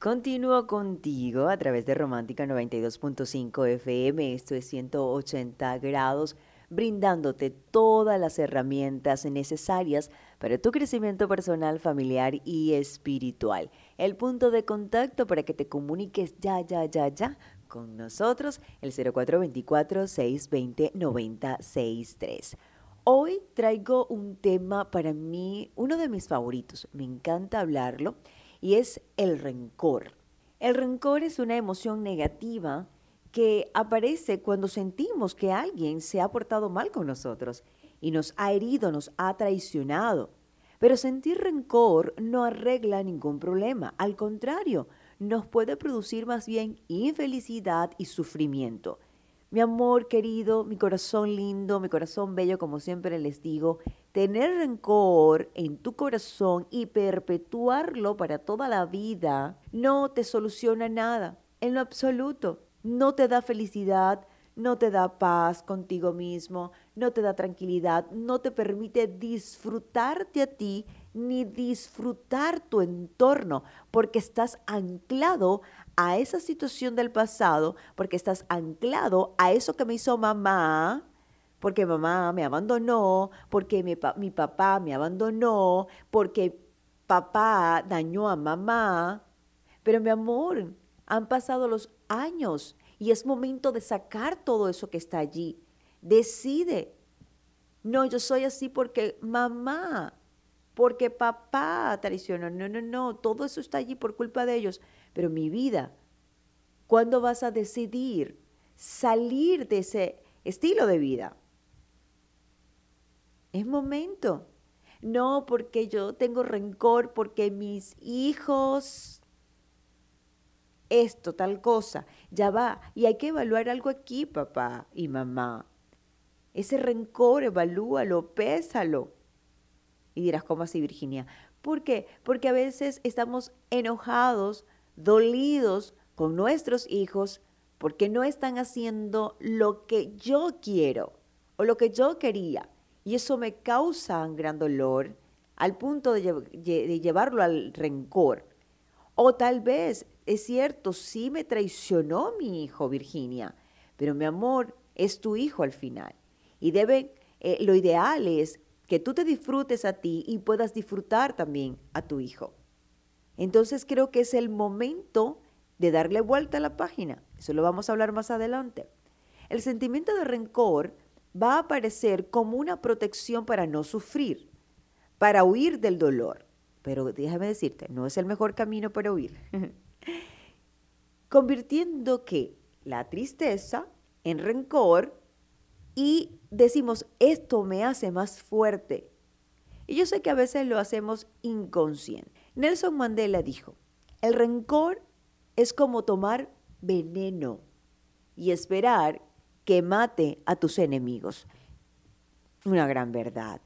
Continúo contigo a través de Romántica 92.5 FM, esto es 180 grados, brindándote todas las herramientas necesarias para tu crecimiento personal, familiar y espiritual. El punto de contacto para que te comuniques ya, ya, ya, ya con nosotros, el 0424-620-9063. Hoy traigo un tema para mí, uno de mis favoritos, me encanta hablarlo y es el rencor. El rencor es una emoción negativa que aparece cuando sentimos que alguien se ha portado mal con nosotros y nos ha herido, nos ha traicionado. Pero sentir rencor no arregla ningún problema, al contrario, nos puede producir más bien infelicidad y sufrimiento. Mi amor querido, mi corazón lindo, mi corazón bello, como siempre les digo, tener rencor en tu corazón y perpetuarlo para toda la vida no te soluciona nada, en lo absoluto. No te da felicidad, no te da paz contigo mismo, no te da tranquilidad, no te permite disfrutarte a ti ni disfrutar tu entorno, porque estás anclado a esa situación del pasado porque estás anclado a eso que me hizo mamá, porque mamá me abandonó, porque mi, mi papá me abandonó, porque papá dañó a mamá. Pero mi amor, han pasado los años y es momento de sacar todo eso que está allí. Decide. No, yo soy así porque mamá, porque papá traicionó. No, no, no, todo eso está allí por culpa de ellos. Pero mi vida, ¿cuándo vas a decidir salir de ese estilo de vida? Es momento. No porque yo tengo rencor, porque mis hijos, esto, tal cosa, ya va. Y hay que evaluar algo aquí, papá y mamá. Ese rencor, evalúalo, pésalo. Y dirás, ¿cómo así, Virginia? ¿Por qué? Porque a veces estamos enojados dolidos con nuestros hijos porque no están haciendo lo que yo quiero o lo que yo quería. Y eso me causa un gran dolor al punto de, llevarlo al rencor. O tal vez, es cierto, sí me traicionó mi hijo, Virginia, pero mi amor es tu hijo al final. Y debe, eh, lo ideal es que tú te disfrutes a ti y puedas disfrutar también a tu hijo. Entonces creo que es el momento de darle vuelta a la página. Eso lo vamos a hablar más adelante. El sentimiento de rencor va a aparecer como una protección para no sufrir, para huir del dolor. Pero déjame decirte, no es el mejor camino para huir. Convirtiendo que la tristeza en rencor y decimos, esto me hace más fuerte. Y yo sé que a veces lo hacemos inconsciente. Nelson Mandela dijo, el rencor es como tomar veneno y esperar que mate a tus enemigos. Una gran verdad.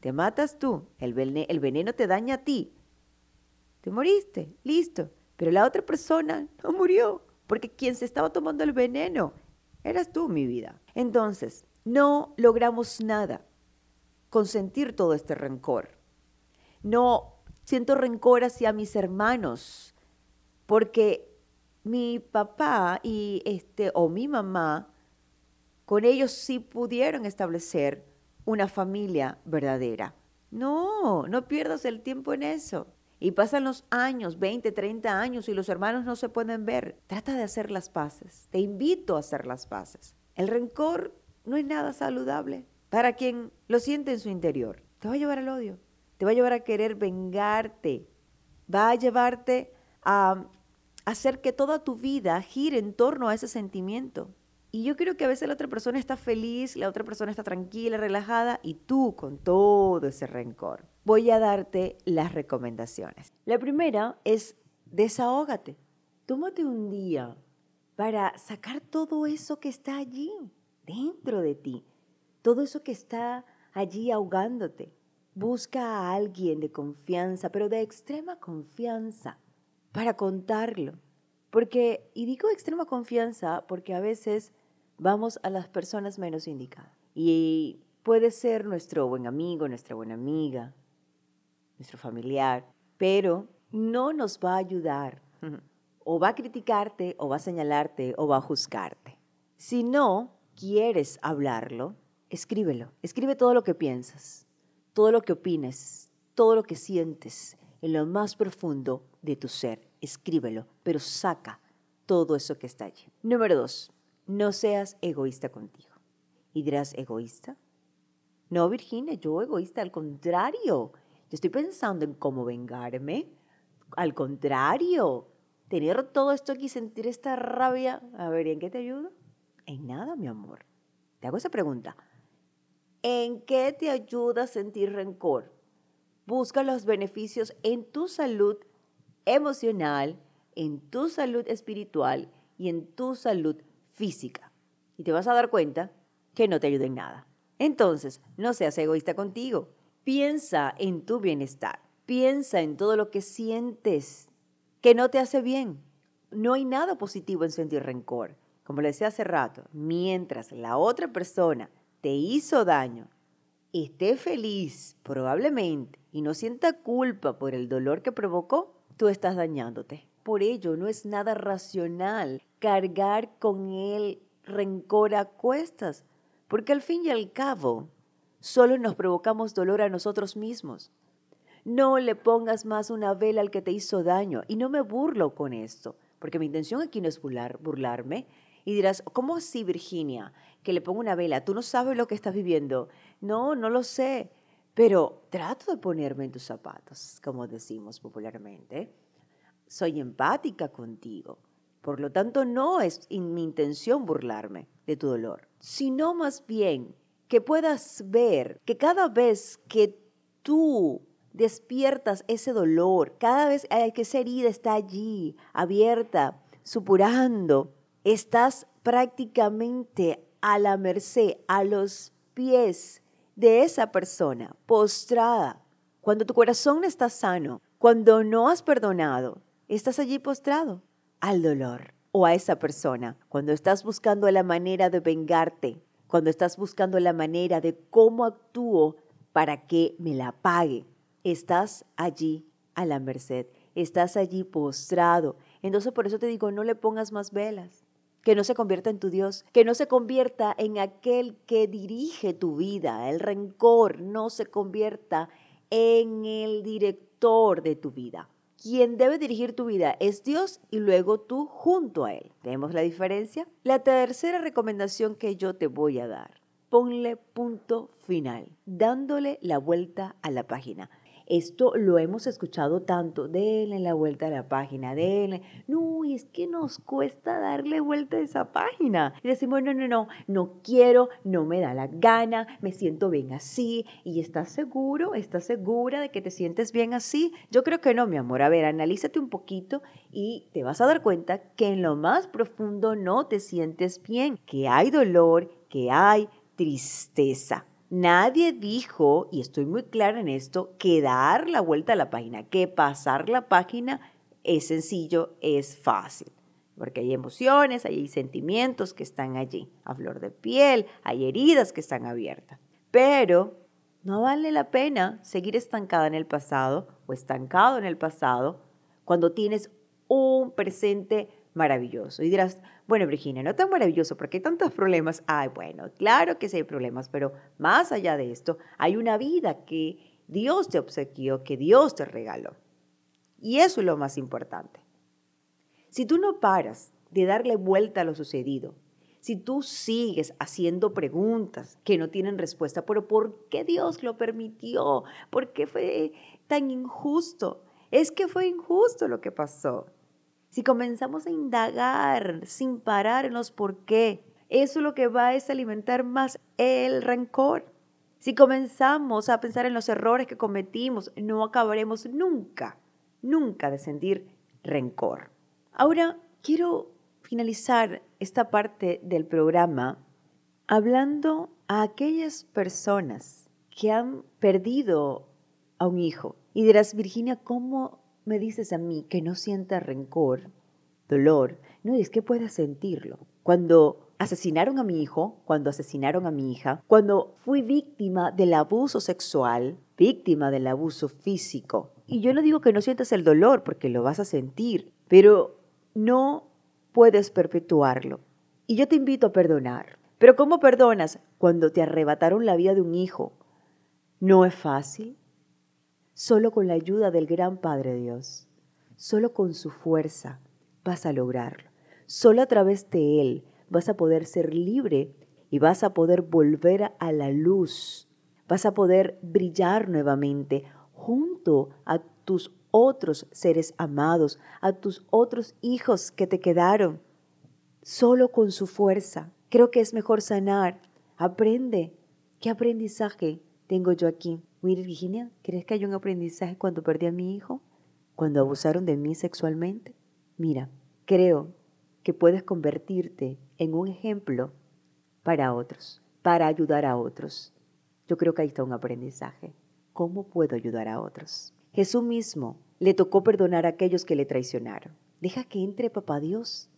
Te matas tú, el, veneno te daña a ti. Te moriste, listo. Pero la otra persona no murió, porque quien se estaba tomando el veneno eras tú, mi vida. Entonces, no logramos nada con sentir todo este rencor. No siento rencor hacia mis hermanos, porque mi papá y este o mi mamá con ellos sí pudieron establecer una familia verdadera. No, no pierdas el tiempo en eso. Y pasan los años, 20, 30 años, y los hermanos no se pueden ver. Trata de hacer las paces. Te invito a hacer las paces. El rencor no es nada saludable para quien lo siente en su interior. Te va a llevar al odio te va a llevar a querer vengarte, va a llevarte a hacer que toda tu vida gire en torno a ese sentimiento. Y yo creo que a veces la otra persona está feliz, la otra persona está tranquila, relajada, y tú con todo ese rencor. Voy a darte las recomendaciones. La primera es desahógate. Tómate un día para sacar todo eso que está allí, dentro de ti, todo eso que está allí ahogándote. Busca a alguien de confianza, pero de extrema confianza, para contarlo. Porque, y digo extrema confianza porque a veces vamos a las personas menos indicadas. Y puede ser nuestro buen amigo, nuestra buena amiga, nuestro familiar, pero no nos va a ayudar. O va a criticarte, o va a señalarte, o va a juzgarte. Si no quieres hablarlo, escríbelo. Escribe todo lo que piensas, todo lo que opines, todo lo que sientes en lo más profundo de tu ser. Escríbelo, pero saca todo eso que está allí. Número dos, no seas egoísta contigo. Y dirás, ¿egoísta? No, Virginia, yo egoísta, al contrario. Yo estoy pensando en cómo vengarme. Al contrario, tener todo esto aquí, sentir esta rabia, a ver, ¿en qué te ayuda? En nada, mi amor. Te hago esa pregunta. ¿En qué te ayuda a sentir rencor? Busca los beneficios en tu salud emocional, en tu salud espiritual y en tu salud física. Y te vas a dar cuenta que no te ayuda en nada. Entonces, no seas egoísta contigo. Piensa en tu bienestar. Piensa en todo lo que sientes que no te hace bien. No hay nada positivo en sentir rencor. Como le decía hace rato, mientras la otra persona te hizo daño, esté feliz probablemente y no sienta culpa por el dolor que provocó, tú estás dañándote. Por ello, no es nada racional cargar con el rencor a cuestas, porque al fin y al cabo, solo nos provocamos dolor a nosotros mismos. No le pongas más una vela al que te hizo daño. Y no me burlo con esto, porque mi intención aquí no es burlar, burlarme. Y dirás, ¿cómo así, Virginia? Que le pongo una vela. Tú no sabes lo que estás viviendo. No, no lo sé. Pero trato de ponerme en tus zapatos, como decimos popularmente. Soy empática contigo. Por lo tanto, no es mi intención burlarme de tu dolor, sino más bien que puedas ver que cada vez que tú despiertas ese dolor, cada vez que esa herida está allí, abierta, supurando, estás prácticamente a la merced, a los pies de esa persona, postrada. Cuando tu corazón está sano, cuando no has perdonado, estás allí postrado al dolor o a esa persona. Cuando estás buscando la manera de vengarte, cuando estás buscando la manera de cómo actúo para que me la pague, estás allí a la merced, estás allí postrado. Entonces por eso te digo, no le pongas más velas, que no se convierta en tu Dios, que no se convierta en aquel que dirige tu vida, el rencor no se convierta en el director de tu vida. Quien debe dirigir tu vida es Dios y luego tú junto a Él. ¿Vemos la diferencia? La tercera recomendación que yo te voy a dar, ponle punto final, dándole la vuelta a la página. Esto lo hemos escuchado tanto, denle la vuelta a la página, denle. No, y es que nos cuesta darle vuelta a esa página. Y decimos, no, no, no, no quiero, no me da la gana, me siento bien así. ¿Y estás seguro? ¿Estás segura de que te sientes bien así? Yo creo que no, mi amor. A ver, analízate un poquito y te vas a dar cuenta que en lo más profundo no te sientes bien, que hay dolor, que hay tristeza. Nadie dijo, y estoy muy clara en esto, que dar la vuelta a la página, que pasar la página es sencillo, es fácil, porque hay emociones, hay sentimientos que están allí, a flor de piel, hay heridas que están abiertas. Pero no vale la pena seguir estancada en el pasado o estancado en el pasado cuando tienes un presente maravilloso. Y dirás, bueno, Virginia, no tan maravilloso porque hay tantos problemas. Ay, bueno, claro que sí hay problemas, pero más allá de esto, hay una vida que Dios te obsequió, que Dios te regaló. Y eso es lo más importante. Si tú no paras de darle vuelta a lo sucedido, si tú sigues haciendo preguntas que no tienen respuesta, pero ¿por qué Dios lo permitió? ¿Por qué fue tan injusto? Es que fue injusto lo que pasó. Si comenzamos a indagar sin parar en los por qué, eso lo que va es alimentar más el rencor. Si comenzamos a pensar en los errores que cometimos, no acabaremos nunca, nunca de sentir rencor. Ahora quiero finalizar esta parte del programa hablando a aquellas personas que han perdido a un hijo. Y dirás, Virginia, ¿cómo me dices a mí que no sienta rencor, dolor, no, es que pueda sentirlo. Cuando asesinaron a mi hijo, cuando asesinaron a mi hija, cuando fui víctima del abuso sexual, víctima del abuso físico Y yo no digo que no sientas el dolor, porque lo vas a sentir, pero no puedes perpetuarlo. Y yo te invito a perdonar. Pero ¿cómo perdonas cuando te arrebataron la vida de un hijo? No es fácil. Solo con la ayuda del gran Padre Dios, solo con su fuerza vas a lograrlo. Solo a través de Él vas a poder ser libre y vas a poder volver a la luz. Vas a poder brillar nuevamente junto a tus otros seres amados, a tus otros hijos que te quedaron. Solo con su fuerza. Creo que es mejor sanar. Aprende. ¿Qué aprendizaje tengo yo aquí? Virginia, ¿crees que hay un aprendizaje cuando perdí a mi hijo? ¿Cuando abusaron de mí sexualmente? Mira, creo que puedes convertirte en un ejemplo para otros, para ayudar a otros. Yo creo que ahí está un aprendizaje. ¿Cómo puedo ayudar a otros? Jesús mismo le tocó perdonar a aquellos que le traicionaron. Deja que entre Papá Dios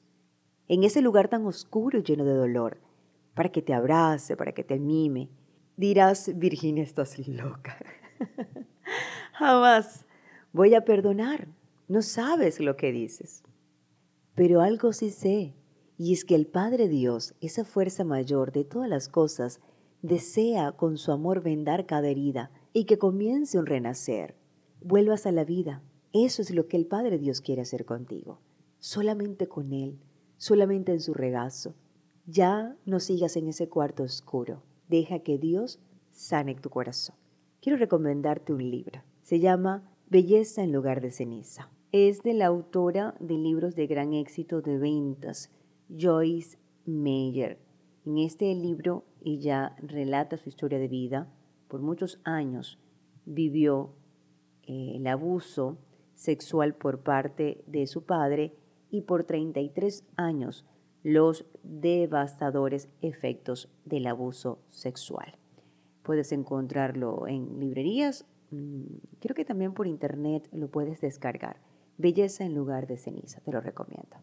en ese lugar tan oscuro y lleno de dolor, para que te abrace, para que te mime. Dirás, Virginia, estás loca. Jamás voy a perdonar. No sabes lo que dices. Pero algo sí sé, y es que el Padre Dios, esa fuerza mayor de todas las cosas, desea con su amor vendar cada herida y que comience un renacer. Vuelvas a la vida. Eso es lo que el Padre Dios quiere hacer contigo. Solamente con Él, solamente en su regazo. Ya no sigas en ese cuarto oscuro. Deja que Dios sane tu corazón. Quiero recomendarte un libro. Se llama Belleza en lugar de ceniza es de la autora de libros de gran éxito de ventas, Joyce Meyer. En este libro ella relata su historia de vida. Por muchos años vivió eh, el abuso sexual por parte de su padre y por 33 años los devastadores efectos del abuso sexual. Puedes encontrarlo en librerías, mm, creo que también por internet lo puedes descargar. Belleza en lugar de ceniza, te lo recomiendo.